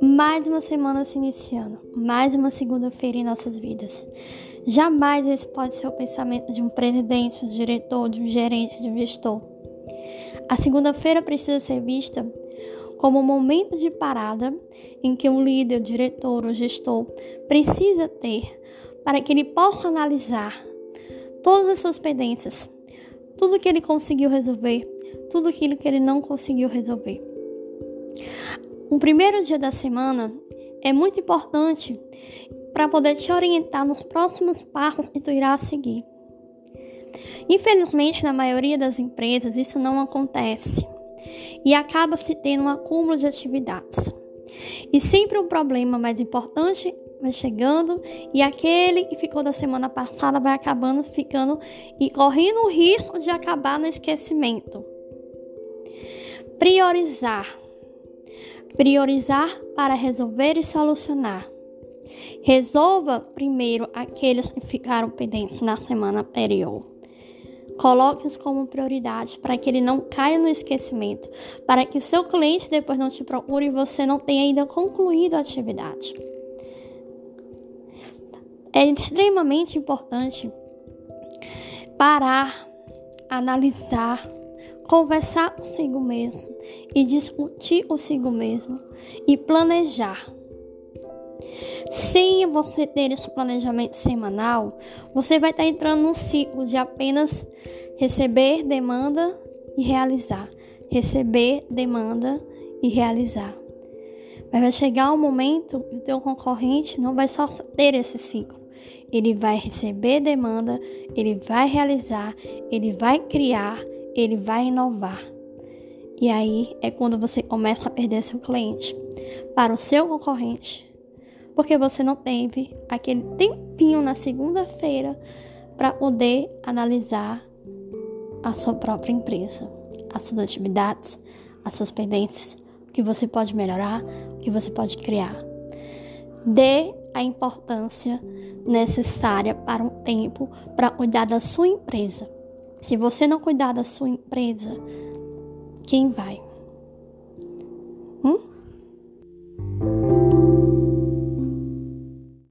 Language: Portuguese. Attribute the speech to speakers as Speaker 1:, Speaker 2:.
Speaker 1: Mais uma semana se iniciando, mais uma segunda-feira em nossas vidas. Jamais esse pode ser o pensamento de um presidente, de um diretor, de um gerente, de um gestor. A segunda-feira precisa ser vista como um momento de parada em que um líder, diretor ou gestor precisa ter para que ele possa analisar todas as suas pendências, tudo que ele conseguiu resolver, tudo aquilo que ele não conseguiu resolver. O primeiro dia da semana é muito importante para poder te orientar nos próximos passos que tu irás seguir. Infelizmente, na maioria das empresas, isso não acontece e acaba se tendo um acúmulo de atividades. E sempre o um problema mais importante vai chegando e aquele que ficou da semana passada vai acabando ficando e correndo o risco de acabar no esquecimento. Priorizar Priorizar para resolver e solucionar. Resolva primeiro aqueles que ficaram pendentes na semana anterior. Coloque-os como prioridade para que ele não caia no esquecimento, para que seu cliente depois não te procure e você não tenha ainda concluído a atividade. É extremamente importante parar, analisar, conversar consigo mesmo e discutir consigo mesmo e planejar. Sem você ter esse planejamento semanal, você vai estar entrando num ciclo de apenas receber demanda e realizar, receber demanda e realizar. Mas vai chegar um momento que o teu concorrente não vai só ter esse ciclo. Ele vai receber demanda, ele vai realizar, ele vai criar ele vai inovar. E aí é quando você começa a perder seu cliente para o seu concorrente, porque você não teve aquele tempinho na segunda-feira para poder analisar a sua própria empresa, as suas atividades, as suas pendências, o que você pode melhorar, o que você pode criar. Dê a importância necessária para um tempo para cuidar da sua empresa. Se você não cuidar da sua empresa, quem vai?